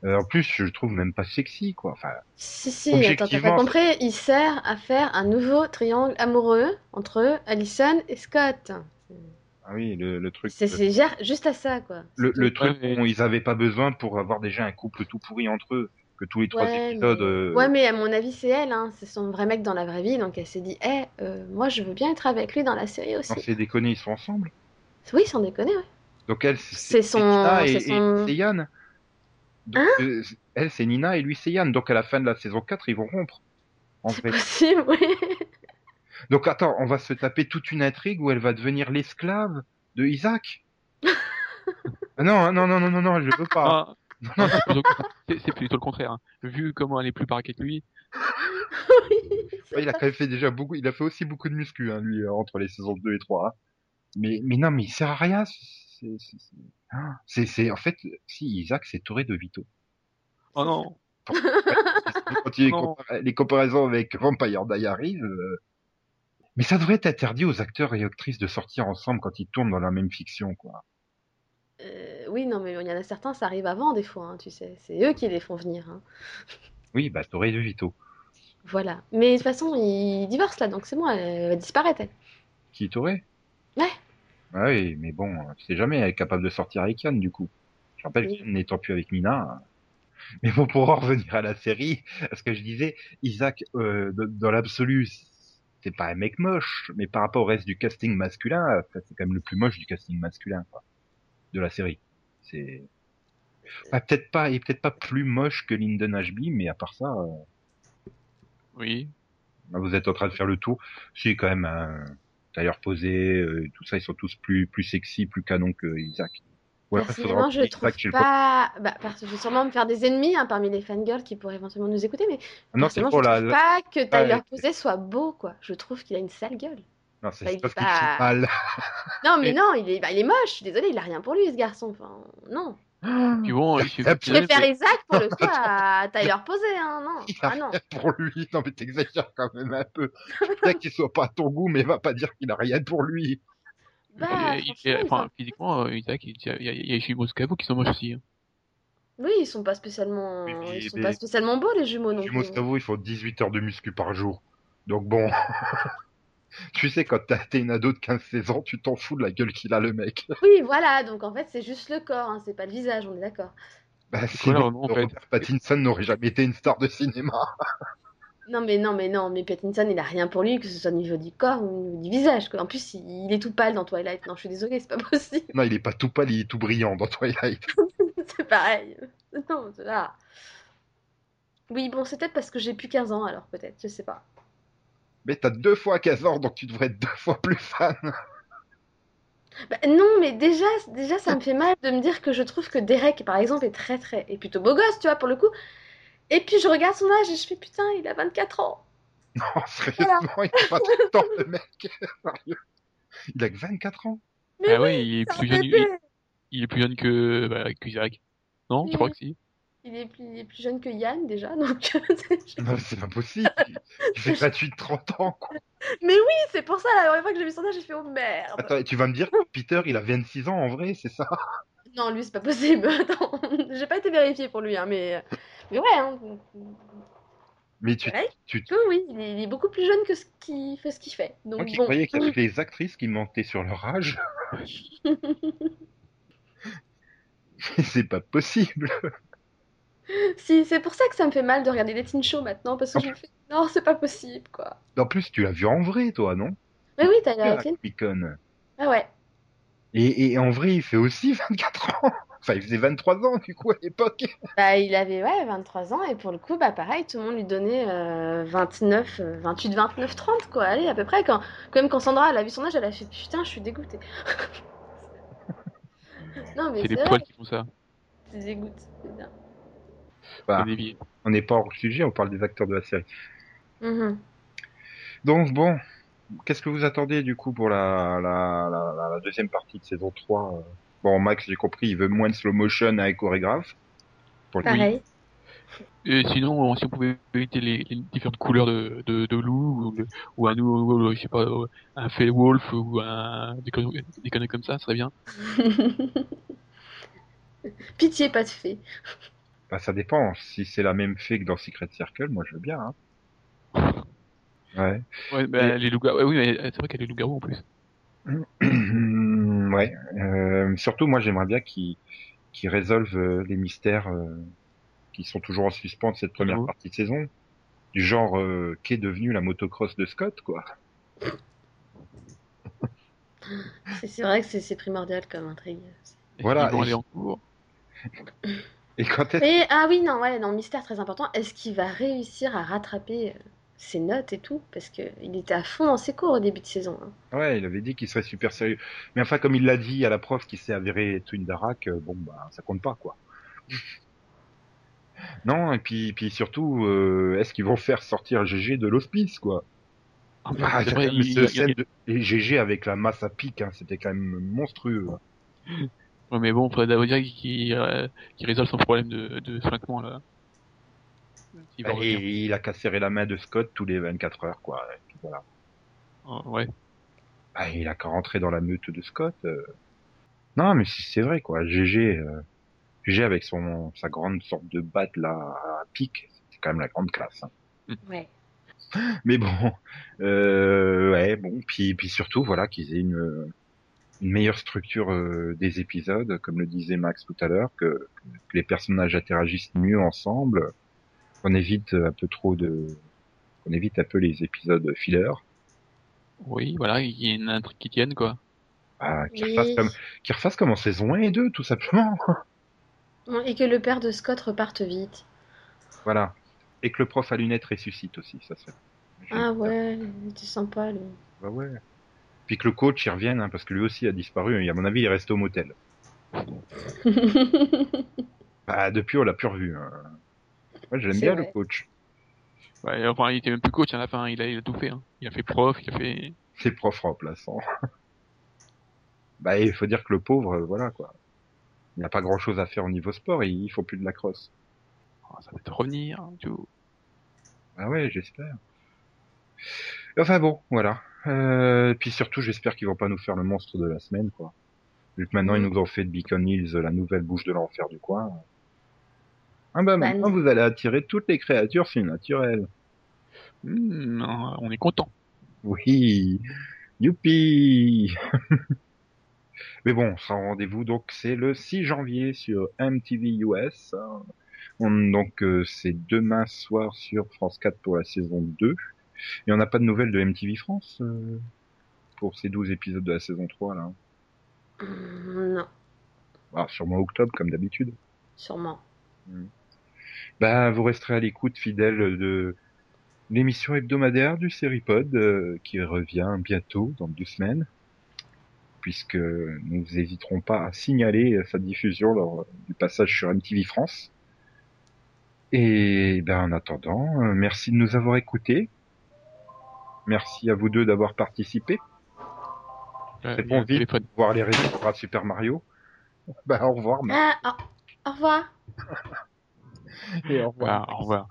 Speaker 1: Euh, en plus, je le trouve même pas sexy, quoi. Enfin,
Speaker 2: Si, si, attends, t'as
Speaker 1: Objectivement,
Speaker 2: pas compris, il sert à faire un nouveau triangle amoureux entre Allison et Scott.
Speaker 1: ah oui, le, le truc.
Speaker 2: C'est c'est gère juste à ça, quoi.
Speaker 1: le, le truc
Speaker 3: Ouais,
Speaker 1: dont ils avaient pas besoin pour avoir déjà un couple tout pourri entre eux. Que tous les trois
Speaker 2: Ouais,
Speaker 1: épisodes.
Speaker 2: mais...
Speaker 1: euh,
Speaker 2: ouais, mais à mon avis, c'est elle, hein. c'est son vrai mec dans la vraie vie, donc elle s'est dit, eh, euh, moi je veux bien être avec lui dans la série aussi.
Speaker 1: C'est déconné, ils sont ensemble.
Speaker 2: Oui, sans déconner, ouais.
Speaker 1: Donc elle,
Speaker 2: C'est son- c'est son-
Speaker 1: et c'est Yann. Donc,
Speaker 2: Hein
Speaker 1: euh, elle, c'est Nina et lui, c'est Yann. Donc à la fin de la saison 4, ils vont rompre. En
Speaker 2: C'est
Speaker 1: fait.
Speaker 2: possible, oui.
Speaker 1: Donc attends, on va se taper toute une intrigue où elle va devenir l'esclave de Isaac. Non, hein, non, non, non, non, non, je veux pas.
Speaker 3: Ah, non, c'est plutôt, c'est- c'est plutôt le contraire. hein. Vu comment elle est plus paraquée que lui,
Speaker 1: Ouais, il a quand même fait déjà beaucoup, il a fait aussi beaucoup de muscu, hein, lui, euh, entre les saisons 2 et 3. hein. Mais, mais non, mais il sert à rien. C'est, c'est, c'est- ah, c'est, c'est- en fait, si Isaac, c'est Toré de Vito.
Speaker 3: oh non,
Speaker 1: Quand il les,
Speaker 3: Non.
Speaker 1: compar- les comparaisons avec Vampire Diaries, euh, mais ça devrait être interdit aux acteurs et actrices de sortir ensemble quand ils tournent dans la même fiction, quoi.
Speaker 2: Euh, oui, non, mais il y en a certains, ça arrive avant des fois, hein, tu sais. C'est eux qui les font venir. hein.
Speaker 1: Oui, bah Toré de Vito.
Speaker 2: Voilà. Mais de toute façon, ils divorcent là, donc c'est bon, elle va disparaître. elle.
Speaker 1: Qui Toré?
Speaker 2: Ouais.
Speaker 1: Ah oui, mais bon, tu sais jamais, elle est capable de sortir avec Yann, du coup. Je rappelle
Speaker 2: Oui.
Speaker 1: qu'Yann n'étant plus avec Nina. Mais bon, pour en revenir à la série, ce que je disais, Isaac, euh, dans, l'absolu, c'est pas un mec moche, mais par rapport au reste du casting masculin, enfin, c'est quand même le plus moche du casting masculin, quoi, de la série. C'est, Bah, peut-être pas, et peut-être pas plus moche que Lyndon Ashby, mais à part ça, euh,
Speaker 3: Oui.
Speaker 1: bah, vous êtes en train de faire le tour. Si quand même un tailleur posé, euh, tout ça, ils sont tous plus plus sexy, plus canon que Isaac. Ou alors, il faudra
Speaker 2: Personnellement, je trouve pas. Bah, parce que je vais sûrement me faire des ennemis hein, parmi les fangirls qui pourraient éventuellement nous écouter, mais
Speaker 1: Ah Non,
Speaker 2: personnellement, je
Speaker 1: la.
Speaker 2: trouve
Speaker 1: la-
Speaker 2: pas que Tyler
Speaker 1: ouais.
Speaker 2: Posey soit beau, quoi. Je trouve qu'il a une sale gueule.
Speaker 1: Non, c'est
Speaker 2: pas-
Speaker 1: mal.
Speaker 2: Non, mais non, il est, bah, il est moche. Je suis désolée, il a rien pour lui, ce garçon. Enfin, non.
Speaker 3: Puis bon, il suffit-
Speaker 1: Ah,
Speaker 2: Je préfère
Speaker 3: mais-
Speaker 2: Isaac pour le coup à Tyler Posey, hein, non. Ah non.
Speaker 1: rien pour lui. Non, mais t'exagères quand même un peu. Peut-être qu'il soit pas à ton goût, mais va pas dire qu'il a rien pour lui.
Speaker 2: Bah,
Speaker 3: il- il-
Speaker 2: franchement, ils
Speaker 3: enfin,
Speaker 2: sont-
Speaker 3: physiquement, euh, Isaac, il y a, il y a, il y a les jumeaux Scavo qui sont moches aussi. hein.
Speaker 2: Oui, ils sont pas spécialement,
Speaker 1: Mais-
Speaker 2: ils sont
Speaker 1: mais-
Speaker 2: pas spécialement beaux les jumeaux non plus.
Speaker 1: Moscavo, il faut 18 heures de muscu par jour. Donc bon. tu sais, quand t'as- t'es une ado de 15-16 ans, tu t'en fous de la gueule qu'il a le mec.
Speaker 2: Oui, voilà. Donc en fait, c'est juste le corps, hein, c'est pas le visage, on est d'accord.
Speaker 1: Bah, sinon,
Speaker 3: vraiment, en fait.
Speaker 1: Pattinson n'aurait jamais été une star de cinéma.
Speaker 2: Non mais non mais non, mais Pattinson il a rien pour lui, que ce soit au niveau du corps ou au niveau du visage. Quoi. En plus, il, il est tout pâle dans Twilight. Non, je suis désolée, c'est pas possible.
Speaker 1: Non, il est pas tout pâle, il est tout brillant dans Twilight.
Speaker 2: c'est pareil. Non, là. Oui, bon, c'est peut-être parce que j'ai plus 15 ans alors peut-être, je sais pas.
Speaker 1: Mais t'as deux fois 15 ans, donc tu devrais être deux fois plus fan.
Speaker 2: Bah, non, mais déjà, déjà, ça me fait mal de me dire que je trouve que Derek, par exemple, est très très, est plutôt beau gosse, tu vois, pour le coup. Et puis je regarde son âge et je fais putain, il a 24 ans.
Speaker 1: Non, sérieusement, il a pas tout le temps, le mec. Il a que 24 ans.
Speaker 2: Mais
Speaker 3: Ah ouais, il est plus jeune, il, il est plus jeune que, bah, que Isaac. Non, je crois que si.
Speaker 2: Il est plus, il est plus jeune que Yann déjà, donc.
Speaker 1: Non, c'est pas possible. Il fait 28-30 ans, quoi.
Speaker 2: mais oui, c'est pour ça la première fois que j'ai vu son âge, j'ai fait oh merde.
Speaker 1: Attends, tu vas me dire que Peter, il a 26 ans en vrai, c'est ça?
Speaker 2: Non, lui, c'est pas possible. Attends, j'ai pas été vérifié pour lui, hein, mais. Mais ouais, hein.
Speaker 1: Mais tu,
Speaker 2: Ouais,
Speaker 1: tu,
Speaker 2: oui, il est, il est beaucoup plus jeune que ce qu'il fait, ce qu'il fait. Donc
Speaker 1: Moi qui
Speaker 2: bon.
Speaker 1: croyais qu'il y avait les actrices qui mentaient sur leur âge. c'est pas possible.
Speaker 2: Si, c'est pour ça que ça me fait mal de regarder les teen shows maintenant, parce que je me fais non, c'est pas possible, quoi.
Speaker 1: En plus, tu l'as vu en vrai, toi, non?
Speaker 2: Mais oui, t'as la.
Speaker 1: Comic-Con.
Speaker 2: Ah ouais.
Speaker 1: Et, et en vrai, il fait aussi 24 ans. Enfin, il faisait 23 ans, du coup, à l'époque.
Speaker 2: Bah, il avait ouais, 23 ans, et pour le coup, bah pareil, tout le monde lui donnait euh, 29, euh, 28, 29, 30, quoi. Allez, à peu près. Quand, quand même, quand Sandra elle a vu son âge, elle a fait putain, je suis dégoûtée. non, mais
Speaker 3: C'est
Speaker 2: c'est
Speaker 3: les
Speaker 2: vrai,
Speaker 3: poils qui font ça.
Speaker 2: c'est dégoûte. c'est bien.
Speaker 1: Bah, on n'est pas hors sujet, on parle des acteurs de la série.
Speaker 2: Mhm.
Speaker 1: Donc, bon, qu'est-ce que vous attendez, du coup, pour la, la, la, la- la deuxième partie de saison 3 euh? Bon, Max, j'ai compris, il veut moins de slow motion avec chorégraphe. Pour.
Speaker 2: Pareil.
Speaker 3: Et sinon, si on pouvait éviter les, les différentes couleurs de, de, de loup, ou, le- ou un ou, je sais pas, euh, un fée wolf, ou un, des conneries, des conneries comme ça, ce serait bien.
Speaker 2: Pitié, pas de fée.
Speaker 1: Bah, ça dépend. Si c'est la même fée que dans Secret Circle, moi, je veux bien, hein. Ouais.
Speaker 3: Ouais, bah, les loups ouais, oui, mais c'est vrai qu'il y a les loups-garous en plus.
Speaker 1: ouais. Euh, surtout, moi, j'aimerais bien qu'ils qu'ils résolvent euh, les mystères euh, qui sont toujours en suspens de cette première partie de saison. Du genre, euh, qu'est devenue la motocross de Scott, quoi.
Speaker 2: C'est vrai que c'est primordial comme intrigue.
Speaker 1: Voilà,
Speaker 3: qu'ils vont
Speaker 1: et-
Speaker 3: aller en cours.
Speaker 1: Et quand est-ce
Speaker 2: Et ah oui, non, ouais, non, mystère très important. Est-ce qu'il va réussir à rattraper euh, ses notes et tout? Parce que il était à fond dans ses cours au début de saison. hein.
Speaker 1: Ouais, il avait dit qu'il serait super sérieux. Mais enfin, comme il l'a dit à la prof qui s'est avéré être une darak, euh, bon, bah, ça compte pas, quoi. non, et puis, puis surtout, euh, est-ce qu'ils vont faire sortir GG de l'hospice, quoi?
Speaker 3: Ah,
Speaker 1: Ah, a
Speaker 3: vrai, il-
Speaker 1: de... Et GG avec la masse à pic, hein, c'était quand même monstrueux.
Speaker 3: Ouais, mais bon, faudrait d'abord dire qu'il euh, qu'il résolve son problème de, de flanquement, là. Il
Speaker 1: Et il a qu'à serrer la main de Scott tous les 24 heures, quoi. Et puis voilà.
Speaker 3: Ah, Ouais.
Speaker 1: Ah, il a qu'à rentrer dans la meute de Scott. euh. Non, mais si, c'est vrai, quoi. GG, euh, GG avec son sa grande sorte de batte là à pic, c'est quand même la grande classe. hein.
Speaker 2: Ouais.
Speaker 1: Mais bon, euh, ouais, bon, puis puis surtout, voilà, qu'ils aient une une meilleure structure euh, des épisodes, comme le disait Max tout à l'heure, que, que les personnages interagissent mieux ensemble, qu'on évite un peu trop de, qu'on évite un peu les épisodes filler,
Speaker 3: Oui, voilà, il y a une intrigue qui tienne, quoi.
Speaker 1: ah, qu'ils
Speaker 2: Oui.
Speaker 1: refassent comme, qu'ils refassent comme en saison 1 et 2, tout simplement.
Speaker 2: Et que le père de Scott reparte vite.
Speaker 1: Voilà. Et que le prof à lunettes ressuscite aussi, ça serait.
Speaker 2: Ah ouais, c'est sympa lui.
Speaker 1: Bah ouais. Puis que le coach y revienne, hein, parce que lui aussi a disparu, et à mon avis il est resté au motel. bah depuis on l'a plus revu. Hein. Ouais, j'aime bien
Speaker 2: vrai.
Speaker 1: le coach.
Speaker 3: Ouais, enfin, il était même plus coach à la fin, il a, il a tout fait. Hein. Il a fait prof, il a fait.
Speaker 1: C'est prof remplaçant. bah il faut dire que le pauvre, euh, voilà quoi. Il n'a pas grand chose à faire au niveau sport, et il faut plus de la crosse.
Speaker 3: Oh, ça va te revenir, hein, tu vois.
Speaker 1: Ah ouais, j'espère. Enfin bon, voilà. Euh, puis surtout, j'espère qu'ils vont pas nous faire le monstre de la semaine, quoi. Vu que maintenant ils nous ont fait de Beacon Hills la nouvelle bouche de l'enfer du coin. Ah bah maintenant
Speaker 2: non.
Speaker 1: vous allez attirer toutes les créatures surnaturelles.
Speaker 3: Hmm, on est content.
Speaker 1: Oui, youpi. Mais bon, sans rendez-vous, donc c'est le 6 janvier sur MTV US. On- donc euh, c'est demain soir sur France 4 pour la saison 2. Et on n'a pas de nouvelles de MTV France euh, pour ces 12 épisodes de la saison 3 là.
Speaker 2: Hum, non,
Speaker 1: Ah, sûrement octobre comme d'habitude.
Speaker 2: sûrement.
Speaker 1: Ben, vous resterez à l'écoute fidèle de l'émission hebdomadaire du Seripod euh, qui revient bientôt dans deux semaines puisque nous n'hésiterons pas à signaler sa diffusion lors du passage sur MTV France. Et ben en attendant, euh, merci de nous avoir écoutés. Merci à vous deux d'avoir participé.
Speaker 3: Euh,
Speaker 1: C'est bon vite
Speaker 3: téléphone.
Speaker 1: voir les résultats de Super Mario. Ben au revoir.
Speaker 2: Ah, au- au revoir.
Speaker 1: Et au revoir.
Speaker 3: Ah, au revoir.